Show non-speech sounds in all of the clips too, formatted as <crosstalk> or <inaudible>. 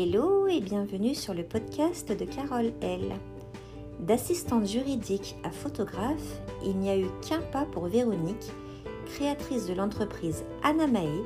Hello et bienvenue sur le podcast de Carole L. D'assistante juridique à photographe, il n'y a eu qu'un pas pour Véronique, créatrice de l'entreprise Anamae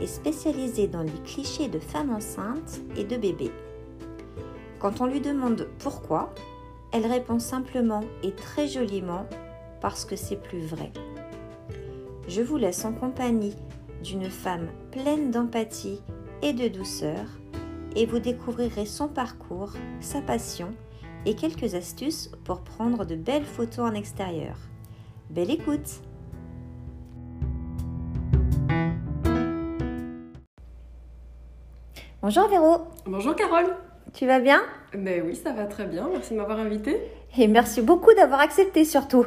et spécialisée dans les clichés de femmes enceintes et de bébés. Quand on lui demande pourquoi, elle répond simplement et très joliment parce que c'est plus vrai. Je vous laisse en compagnie d'une femme pleine d'empathie et de douceur et vous découvrirez son parcours, sa passion et quelques astuces pour prendre de belles photos en extérieur. Belle écoute Bonjour Véro Bonjour Carole Tu vas bien? Ben oui, ça va très bien, merci de m'avoir invitée. Et merci beaucoup d'avoir accepté surtout,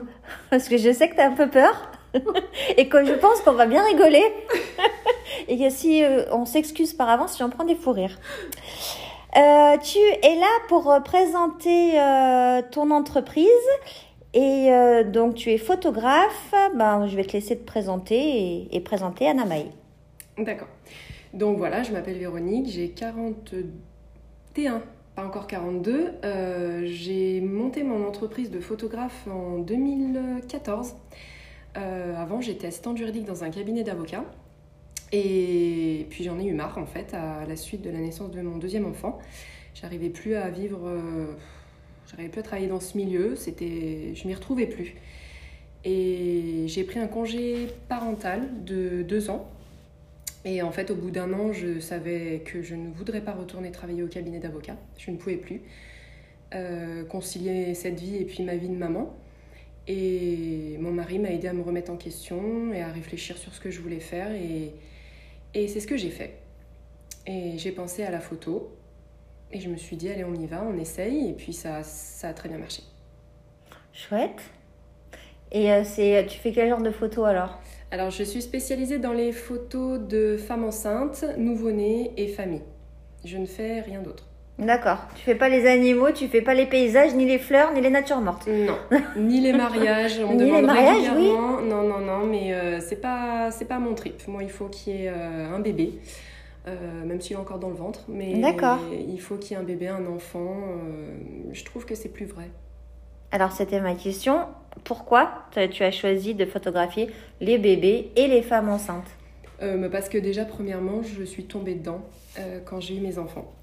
parce que je sais que tu as un peu peur <laughs> et que je pense qu'on va bien rigoler. Et si euh, on s'excuse par avance si on prend des fous rires. Euh, tu es là pour euh, présenter ton entreprise et donc tu es photographe. Ben, je vais te laisser te présenter et, et présenter Anamaï. D'accord. Donc voilà, je m'appelle Véronique, j'ai 41, pas encore 42. j'ai monté mon entreprise de photographe en 2014. avant, j'étais assistante juridique dans un cabinet d'avocats. Et puis j'en ai eu marre en fait à la suite de la naissance de mon deuxième enfant. J'arrivais plus à vivre, euh, j'arrivais plus à travailler dans ce milieu, c'était, je m'y retrouvais plus. Et j'ai pris un congé parental de deux ans. Et en fait, au bout d'un an, je savais que je ne voudrais pas retourner travailler au cabinet d'avocat. Je ne pouvais plus euh, concilier cette vie et puis ma vie de maman. Et mon mari m'a aidé à me remettre en question et à réfléchir sur ce que je voulais faire. Et, et c'est ce que j'ai fait. Et j'ai pensé à la photo. Et je me suis dit, allez, on y va, on essaye. Et puis ça, ça a très bien marché. Chouette. Et euh, c'est, tu fais quel genre de photos alors? Alors, je suis spécialisée dans les photos de femmes enceintes, nouveau-nés et familles. Je ne fais rien d'autre. D'accord. Tu fais pas les animaux, tu fais pas les paysages, ni les fleurs, ni les natures mortes. Non. <laughs> ni les mariages. On ni demande les mariages, oui. Non, non, non. Mais euh, c'est pas, c'est pas mon trip. Moi, il faut qu'il y ait euh, un bébé, euh, même s'il est encore dans le ventre. Mais D'accord. il faut qu'il y ait un bébé, un enfant. je trouve que c'est plus vrai. Alors, c'était ma question. Pourquoi tu as choisi de photographier les bébés et les femmes enceintes? Parce que déjà, premièrement, je suis tombée dedans quand j'ai eu mes enfants.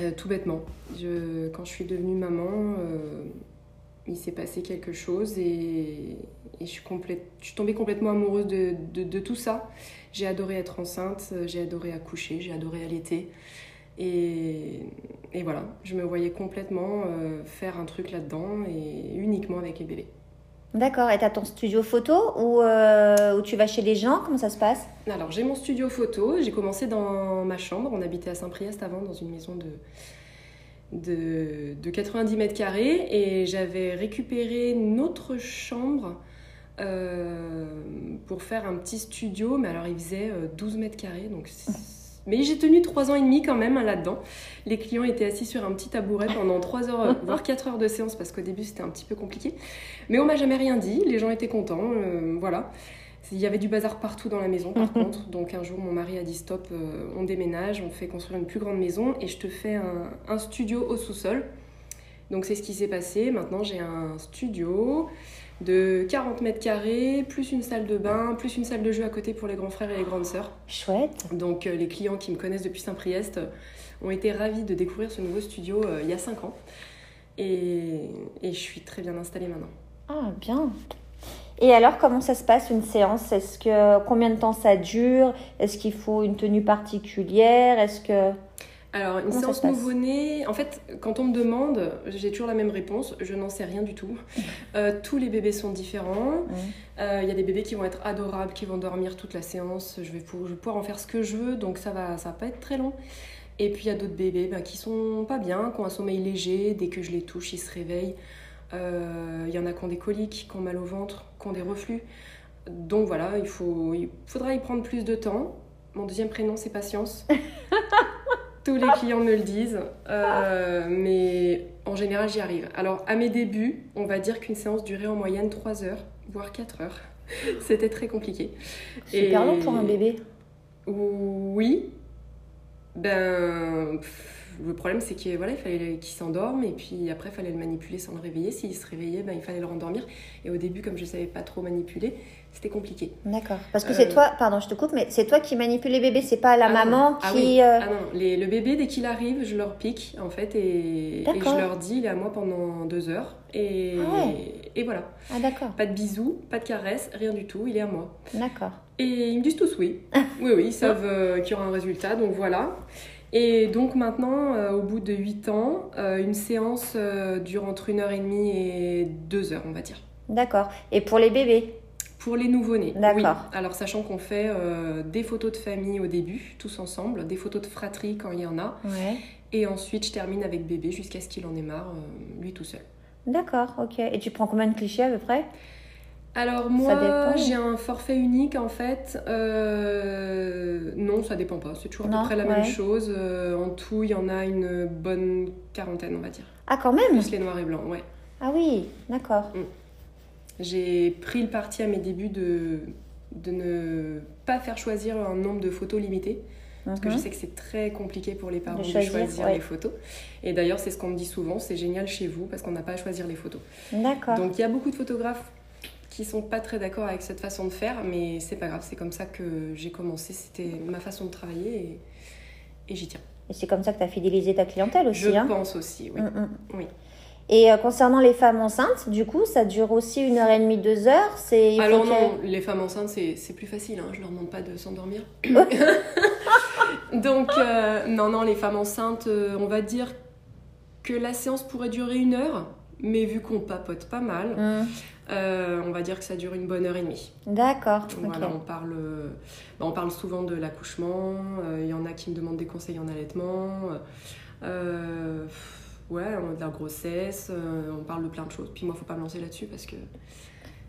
Euh, tout bêtement. Quand je suis devenue maman, euh, il s'est passé quelque chose et, je, suis tombée complètement amoureuse de, de, tout ça. J'ai adoré être enceinte, j'ai adoré accoucher, j'ai adoré allaiter. Et, voilà, je me voyais complètement euh, faire un truc là-dedans et uniquement avec les bébés. D'accord, et tu ton studio photo ou où, tu vas chez les gens? Comment ça se passe? Alors, j'ai mon studio photo. J'ai commencé dans ma chambre. On habitait à Saint-Priest avant, dans une maison de, de, de 90 mètres carrés. Et j'avais récupéré notre chambre euh, pour faire un petit studio. Mais alors, il faisait 12 euh, mètres carrés. Donc, mais j'ai tenu trois ans et demi quand même hein, là-dedans. Les clients étaient assis sur un petit tabouret pendant trois heures, euh, voire quatre heures de séance parce qu'au début c'était un petit peu compliqué. Mais on m'a jamais rien dit, les gens étaient contents, euh, voilà. Il y avait du bazar partout dans la maison par contre. Donc un jour mon mari a dit stop, euh, on déménage, on fait construire une plus grande maison et je te fais un studio au sous-sol. Donc c'est ce qui s'est passé. Maintenant j'ai un studio de 40 mètres carrés, plus une salle de bain, plus une salle de jeu à côté pour les grands frères et les grandes sœurs. Chouette. Donc euh, les clients qui me connaissent depuis Saint-Priest euh, ont été ravis de découvrir ce nouveau studio euh, il y a 5 ans. Et, et, je suis très bien installée maintenant. Ah, bien. Et alors, comment ça se passe une séance? Est-ce que combien de temps ça dure? Est-ce qu'il faut une tenue particulière? Est-ce que alors, une séance nouveau-né, en fait, quand on me demande, j'ai toujours la même réponse, je n'en sais rien du tout. <laughs> Euh, tous les bébés sont différents. Euh, il y a des bébés qui vont être adorables, qui vont dormir toute la séance. Je vais, pouvoir, en faire ce que je veux, donc ça va, ça va pas être très long. Et puis il y a d'autres bébés ben, qui sont pas bien, qui ont un sommeil léger. Dès que je les touche, ils se réveillent. Euh, il y en a qui ont des coliques, qui ont mal au ventre, qui ont des reflux. Donc voilà, il, faut, il faudra y prendre plus de temps. Mon deuxième prénom, c'est Patience. <laughs> Tous les clients me le disent, euh, mais en général, j'y arrive. Alors, à mes débuts, on va dire qu'une séance durait en moyenne 3 heures, voire 4 heures. <laughs> C'était très compliqué. Super long pour un bébé? Oui. Ben, le problème, c'est qu'il voilà, il fallait qu'il s'endorme et puis après, il fallait le manipuler sans le réveiller. S'il se réveillait, ben, il fallait le rendormir. Et au début, comme je ne savais pas trop manipuler, c'était compliqué. D'accord. Parce que c'est euh, toi, pardon, je te coupe, mais c'est toi qui manipule les bébés, c'est pas la ah maman ah qui. Ah, ah non, le bébé, dès qu'il arrive, je leur pique en fait et, je leur dis, il est à moi pendant deux heures. Et, ah et voilà. Ah d'accord. Pas de bisous, pas de caresses, rien du tout, il est à moi. D'accord. Et ils me disent tous oui. <laughs> oui, oui, ils savent euh, qu'il y aura un résultat, donc voilà. Et donc maintenant, euh, au bout de 8 ans, euh, une séance dure entre une heure et demie et deux heures, on va dire. D'accord. Et pour les bébés? Pour les nouveau-nés. D'accord. Oui. Alors sachant qu'on fait des photos de famille au début, tous ensemble, des photos de fratrie quand il y en a. Ouais. Et ensuite, je termine avec bébé jusqu'à ce qu'il en ait marre, lui tout seul. D'accord, ok. Et tu prends combien de clichés à peu près? Alors moi, j'ai un forfait unique en fait. Euh, non, ça dépend pas. C'est toujours à peu près la même chose. Euh, en tout, il y en a une bonne quarantaine, on va dire. Ah, quand même Plus les noirs et blancs, ouais. Ah oui, d'accord. Mm. J'ai pris le parti à mes débuts de, de ne pas faire choisir un nombre de photos limité. Parce que je mhm. sais que c'est très compliqué pour les parents de choisir, les photos. Et d'ailleurs, c'est ce qu'on me dit souvent, c'est génial chez vous parce qu'on n'a pas à choisir les photos. D'accord. Donc il y a beaucoup de photographes qui sont pas très d'accord avec cette façon de faire, mais c'est pas grave, c'est comme ça que j'ai commencé, c'était ma façon de travailler et, j'y tiens. Et c'est comme ça que tu as fidélisé ta clientèle aussi Je hein pense aussi, oui. Mm, mm. oui. Et euh, concernant les femmes enceintes, du coup, ça dure aussi une heure et demie, deux heures. C'est alors non, les femmes enceintes c'est plus facile. Hein. Je leur demande pas de s'endormir. <laughs> <laughs> Donc euh, non, non, les femmes enceintes, euh, on va dire que la séance pourrait durer une heure, mais vu qu'on papote pas mal, mm. on va dire que ça dure une bonne heure et demie. D'accord. Voilà, on parle, bah, on parle souvent de l'accouchement. Il y en a qui me demandent des conseils en allaitement. Euh, ouais, de la grossesse, euh, on parle de plein de choses. Puis moi, faut pas me lancer là-dessus parce que.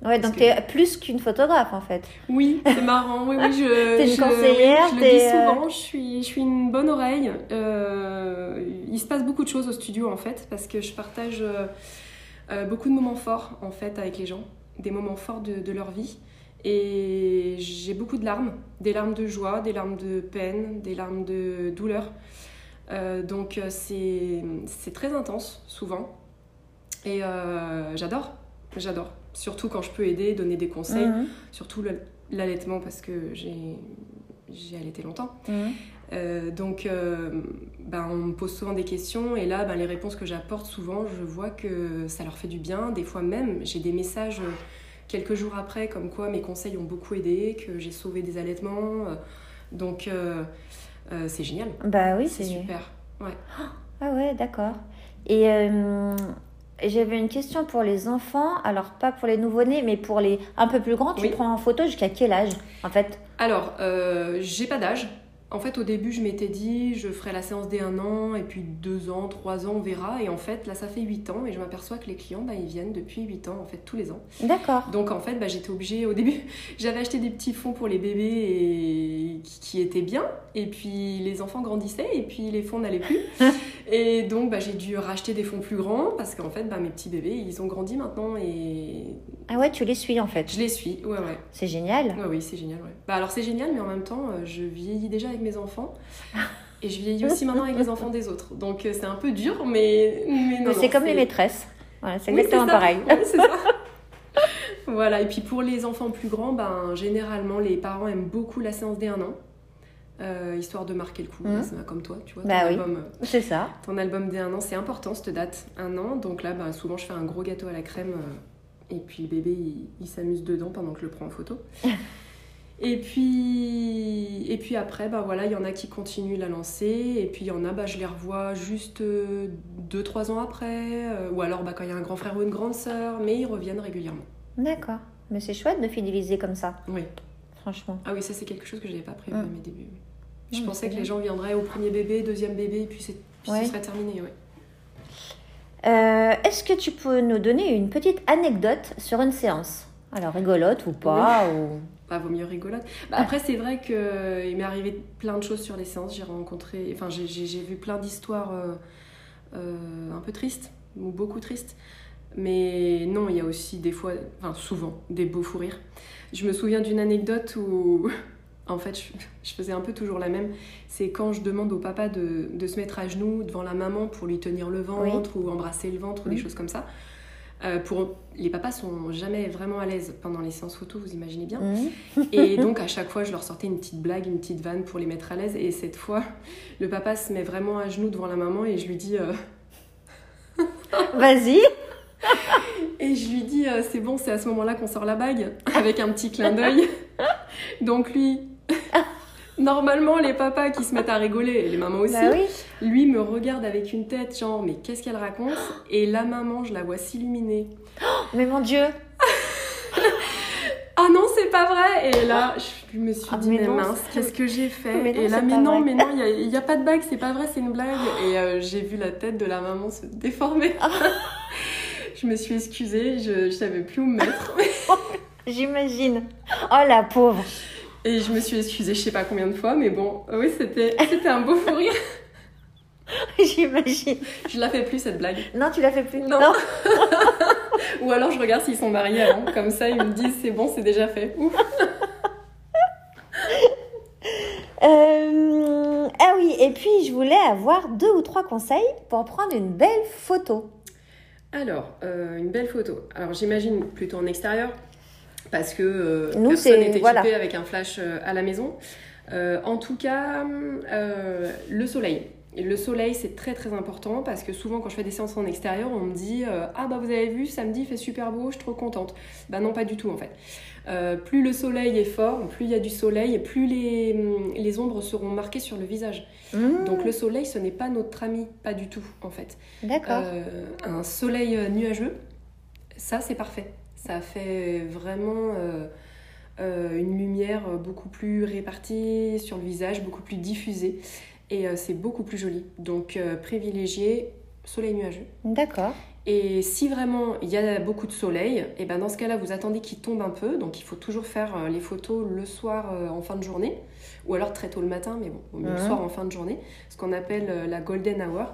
Ouais, donc tu es plus qu'une photographe en fait. Oui, c'est <laughs> marrant. Oui, oui, je. t'es une conseillère. je le dis souvent, je suis, je suis une bonne oreille. Euh, il se passe beaucoup de choses au studio en fait parce que je partage euh, beaucoup de moments forts en fait avec les gens, des moments forts de, de leur vie. Et j'ai beaucoup de larmes, des larmes de joie, des larmes de peine, des larmes de douleur. Euh, donc euh, c'est très intense souvent. Et euh, j'adore, j'adore. Surtout quand je peux aider, donner des conseils. Mhm. Surtout l'allaitement parce que j'ai allaité longtemps. Mhm. donc, ben, on me pose souvent des questions et là, ben, les réponses que j'apporte souvent, je vois que ça leur fait du bien. Des fois même, j'ai des messages quelques jours après, comme quoi mes conseils ont beaucoup aidé, que j'ai sauvé des allaitements. donc, euh, c'est génial. Bah oui, c'est super. Ouais. Ah ouais, d'accord. Et euh, j'avais une question pour les enfants, alors pas pour les nouveau-nés, mais pour les un peu plus grands. Tu prends en photo jusqu'à quel âge en fait? Alors, euh, j'ai pas d'âge. En fait, au début, je m'étais dit, je ferai la séance dès un an, et puis deux ans, trois ans, on verra. Et en fait, là, ça fait huit ans, et je m'aperçois que les clients, bah, ils viennent depuis huit ans, en fait, tous les ans. D'accord. Donc, en fait, bah, j'étais obligée, au début, <laughs> j'avais acheté des petits fonds pour les bébés et... qui étaient bien, et puis les enfants grandissaient, et puis les fonds n'allaient plus. <laughs> et donc, bah, j'ai dû racheter des fonds plus grands, parce qu'en fait, bah, mes petits bébés, ils ont grandi maintenant, et... Ah ouais, tu les suis, en fait Je les suis, ouais, ouais. C'est génial. Ouais, oui, c'est génial, ouais. Bah, alors, c'est génial, mais en même temps, euh, je vieillis déjà avec mes enfants. Et je vieillis aussi maintenant avec les enfants des autres. Donc euh, c'est un peu dur, mais. mais, c'est comme les maîtresses. Voilà, c'est exactement pareil. c'est ça. voilà, et puis pour les enfants plus grands, ben, généralement les parents aiment beaucoup la séance des 1 an. Euh, histoire de marquer le coup, mmh. comme toi, tu vois. Bah oui, euh, c'est ça. Ton album des 1 an, c'est important cette date, un an. Donc là, ben, souvent je fais un gros gâteau à la crème et puis le bébé il, il s'amuse dedans pendant que je le prends en photo. <laughs> Et puis, et puis après, bah voilà, il y en a qui continuent la lancer, et puis il y en a, bah, je les revois juste 2-3 euh, ans après, euh, ou alors bah, quand il y a un grand frère ou une grande sœur, mais ils reviennent régulièrement. D'accord. Mais c'est chouette de fidéliser comme ça. Oui. Franchement. Ah oui, ça c'est quelque chose que je n'avais pas prévu à mes débuts. Je pensais que les gens viendraient au premier bébé, deuxième bébé, et puis, puis ce serait terminé. Ouais. Euh, est-ce que tu peux nous donner une petite anecdote sur une séance? Alors rigolote ou pas ou? Vaut mieux rigolote. Bah, après, c'est vrai qu'il euh, m'est arrivé plein de choses sur les séances. J'ai rencontré, enfin, j'ai vu plein d'histoires euh, euh, un peu tristes, ou beaucoup tristes. Mais non, il y a aussi des fois, enfin souvent, des beaux fous rires. Je me souviens d'une anecdote où, <laughs> en fait, je, faisais un peu toujours la même. C'est quand je demande au papa de, de, se mettre à genoux devant la maman pour lui tenir le ventre ou embrasser le ventre ou des choses comme ça. Euh, pour, les papas sont jamais vraiment à l'aise pendant les séances photo, vous imaginez bien. <laughs> Et donc à chaque fois, je leur sortais une petite blague, une petite vanne pour les mettre à l'aise. Et cette fois, le papa se met vraiment à genoux devant la maman et je lui dis... Euh, Vas-y Et je lui dis, euh, c'est bon, c'est à ce moment-là qu'on sort la bague, avec un petit clin d'œil. Donc lui, normalement, les papas qui se mettent à rigoler, et les mamans aussi, bah lui me regarde avec une tête genre, mais qu'est-ce qu'elle raconte? Et la maman, je la vois s'illuminer. mais mon Dieu ah non, c'est pas vrai Et là, je me suis ah, dit, mais, mince, qu'est-ce que j'ai fait? Et là, mais non, mais non, il n'y a, pas de bague, c'est pas vrai, c'est une blague. Et euh, j'ai vu la tête de la maman se déformer. <laughs> je me suis excusée, je, je savais plus où me mettre. <laughs> J'imagine. Oh la pauvre. Et je me suis excusée, je sais pas combien de fois, mais bon, oui, c'était un beau fou rire. <laughs> J'imagine. Je la fais plus cette blague. Non, tu la fais plus. Non. <laughs> Ou alors je regarde s'ils sont mariés avant, comme ça ils me disent c'est bon, c'est déjà fait. Ouf. Euh, ah oui, et puis je voulais avoir deux ou trois conseils pour prendre une belle photo. Alors, euh, une belle photo. Alors, j'imagine plutôt en extérieur, parce que euh, Nous, personne n'est équipé avec un flash euh, à la maison. en tout cas, le soleil. Le soleil, c'est très très important parce que souvent quand je fais des séances en extérieur, on me dit Ah bah vous avez vu, samedi il fait super beau, je suis trop contente. Bah non, pas du tout en fait. Euh, plus le soleil est fort, plus il y a du soleil, et plus les, les ombres seront marquées sur le visage. Mmh. Donc le soleil, ce n'est pas notre ami, pas du tout en fait. D'accord. Euh, un soleil nuageux, ça c'est parfait. Ça fait vraiment euh, une lumière beaucoup plus répartie sur le visage, beaucoup plus diffusée, et c'est beaucoup plus joli. Donc privilégier soleil nuageux. D'accord. Et si vraiment il y a beaucoup de soleil, et eh ben dans ce cas-là, vous attendez qu'il tombe un peu. Donc il faut toujours faire euh, les photos le soir euh, en fin de journée, ou alors très tôt le matin, mais bon, le soir en fin de journée, ce qu'on appelle euh, la golden hour.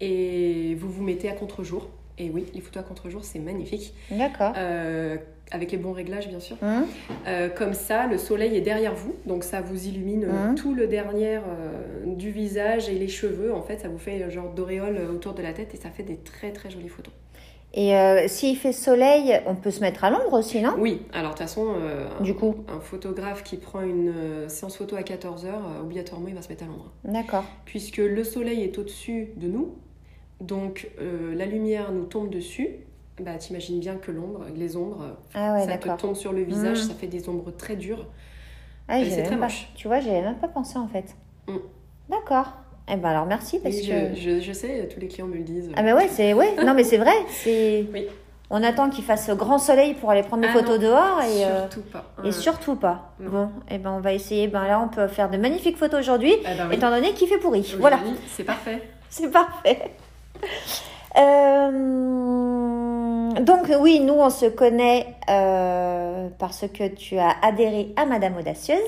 Et vous vous mettez à contre-jour. Et oui, les photos à contre-jour, c'est magnifique. D'accord. Euh, avec les bons réglages, bien sûr. Mmh. Euh, comme ça, le soleil est derrière vous, donc ça vous illumine euh, mmh. tout le derrière du visage et les cheveux. En fait, ça vous fait un genre d'auréole autour de la tête et ça fait des très très jolies photos. Et s'il fait soleil, on peut se mettre à l'ombre aussi, non? Oui, alors de toute façon, du coup. un photographe qui prend une séance photo à 14h, obligatoirement, il va se mettre à l'ombre. D'accord. Puisque le soleil est au-dessus de nous, donc euh, la lumière nous tombe dessus. Bah, t'imagines bien que l'ombre, les ombres, ah ça te tombe sur le visage, mmh. ça fait des ombres très dures. Ah, c'est très moche. Tu vois, j'avais même pas pensé en fait. Mmh. D'accord. Eh ben alors merci parce que je, je, sais, tous les clients me le disent. Ah mais ouais, c'est ouais. <laughs> non mais c'est vrai, c'est. Oui. On attend qu'il fasse grand soleil pour aller prendre des ah photos dehors et euh, surtout pas. Et surtout pas. Bon, et eh ben on va essayer. Ben là, on peut faire de magnifiques photos aujourd'hui, eh ben étant donné qu'il fait pourri. voilà. C'est parfait. <laughs> c'est parfait. Euh, donc oui, nous on se connaît euh, parce que tu as adhéré à Madame Audacieuse.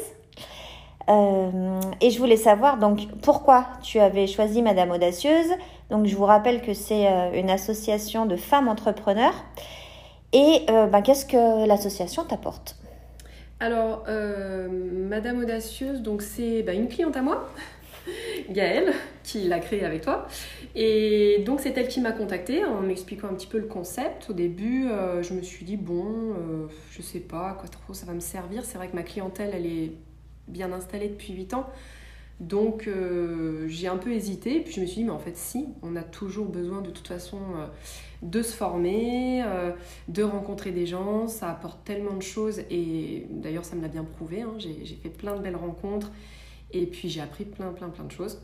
Euh, et je voulais savoir donc pourquoi tu avais choisi Madame Audacieuse. Donc je vous rappelle que c'est une association de femmes entrepreneurs. Et ben, qu'est-ce que l'association t'apporte? Alors Madame Audacieuse, donc c'est ben, une cliente à moi. <laughs> Gaëlle, qui l'a créée avec toi. Et donc c'est elle qui m'a contactée en m'expliquant un petit peu le concept. Au début, euh, je me suis dit, bon, euh, je sais pas quoi trop ça va me servir. C'est vrai que ma clientèle, elle est bien installée depuis 8 ans. Donc euh, j'ai un peu hésité, puis je me suis dit, mais en fait si, on a toujours besoin de toute façon de se former, de rencontrer des gens, ça apporte tellement de choses, et d'ailleurs ça me l'a bien prouvé, hein. j'ai fait plein de belles rencontres, et puis j'ai appris plein, plein, plein de choses.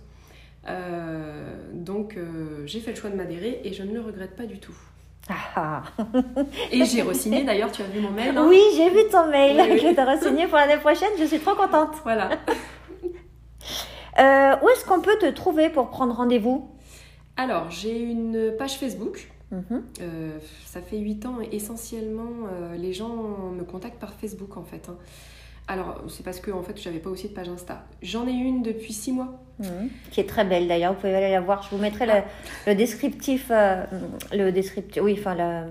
Euh, donc euh, j'ai fait le choix de m'adhérer et je ne le regrette pas du tout. Ah. et j'ai re-signé d'ailleurs, tu as vu mon mail hein Oui, j'ai vu ton mail que tu as re-signé pour l'année prochaine, je suis trop contente. Voilà. <laughs> Euh, où est-ce qu'on peut te trouver pour prendre rendez-vous? Alors, j'ai une page Facebook. Mhm. ça fait 8 ans et essentiellement les gens me contactent par Facebook en fait. Hein. Alors, c'est parce que en fait, j'avais pas aussi de page Insta. J'en ai une depuis six mois. Mhm. Qui est très belle d'ailleurs, vous pouvez aller la voir. Je vous mettrai le, descriptif, euh, le descriptif, oui, enfin, la,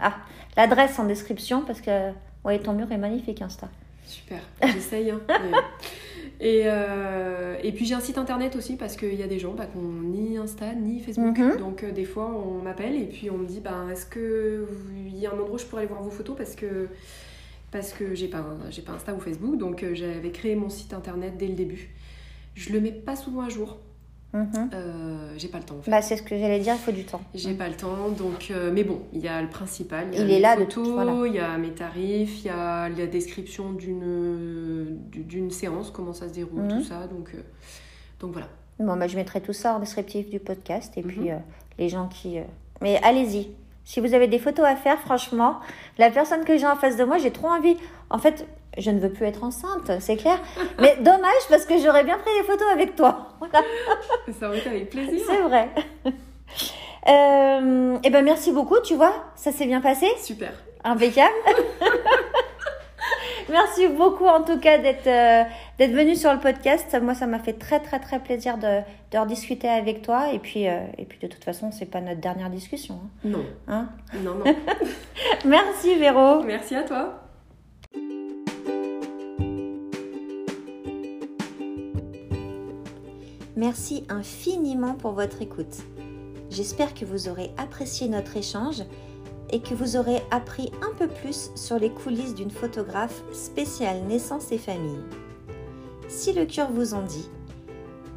ah, l'adresse en description parce que, ouais, ton mur est magnifique Insta. Super, j'essaye. Hein, <laughs> et, euh, et, puis j'ai un site internet aussi parce qu'il y a des gens bah, qui n'ont ni Insta ni Facebook. Mhm. Donc des fois on m'appelle et puis on me dit bah, est-ce qu'il y a un endroit où je pourrais aller voir vos photos parce que parce que j'ai pas, j'ai pas Insta ou Facebook. Donc j'avais créé mon site internet dès le début. Je le mets pas souvent à jour Mhm. Euh, j'ai pas le temps. En fait. Bah, c'est ce que j'allais dire, il faut du temps. J'ai pas le temps, donc euh, mais bon, il y a le principal. Il, est là photos, de tout, Il y a mes tarifs, il y a la description d'une d'une séance, comment ça se déroule, Mhm. tout ça. Donc euh, donc voilà. Bon, bah, je mettrai tout ça en descriptif du podcast et puis Mhm. euh, les gens qui. Mais allez-y. Si vous avez des photos à faire, franchement, la personne que j'ai en face de moi, j'ai trop envie. En fait, je ne veux plus être enceinte, c'est clair. Mais dommage parce que j'aurais bien pris des photos avec toi. Voilà. <laughs> Ça aurait été avec plaisir. C'est vrai. <laughs> Euh, eh ben merci beaucoup, tu vois, ça s'est bien passé, Super. impeccable. <laughs> merci beaucoup en tout cas d'être euh, d'être venu sur le podcast. Moi, ça m'a fait très très très plaisir de, de rediscuter avec toi. Et puis euh, et puis de toute façon, c'est pas notre dernière discussion. Non. Hein? Non, non. merci Véro. Merci à toi. Merci infiniment pour votre écoute. J'espère que vous aurez apprécié notre échange et que vous aurez appris un peu plus sur les coulisses d'une photographe spéciale naissance et famille. Si le cœur vous en dit,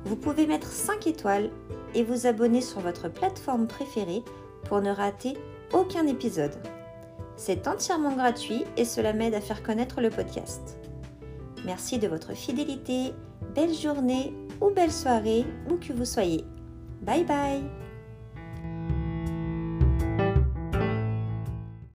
vous pouvez mettre 5 étoiles et vous abonner sur votre plateforme préférée pour ne rater aucun épisode. C'est entièrement gratuit et cela m'aide à faire connaître le podcast. Merci de votre fidélité, belle journée ou belle soirée où que vous soyez. Bye bye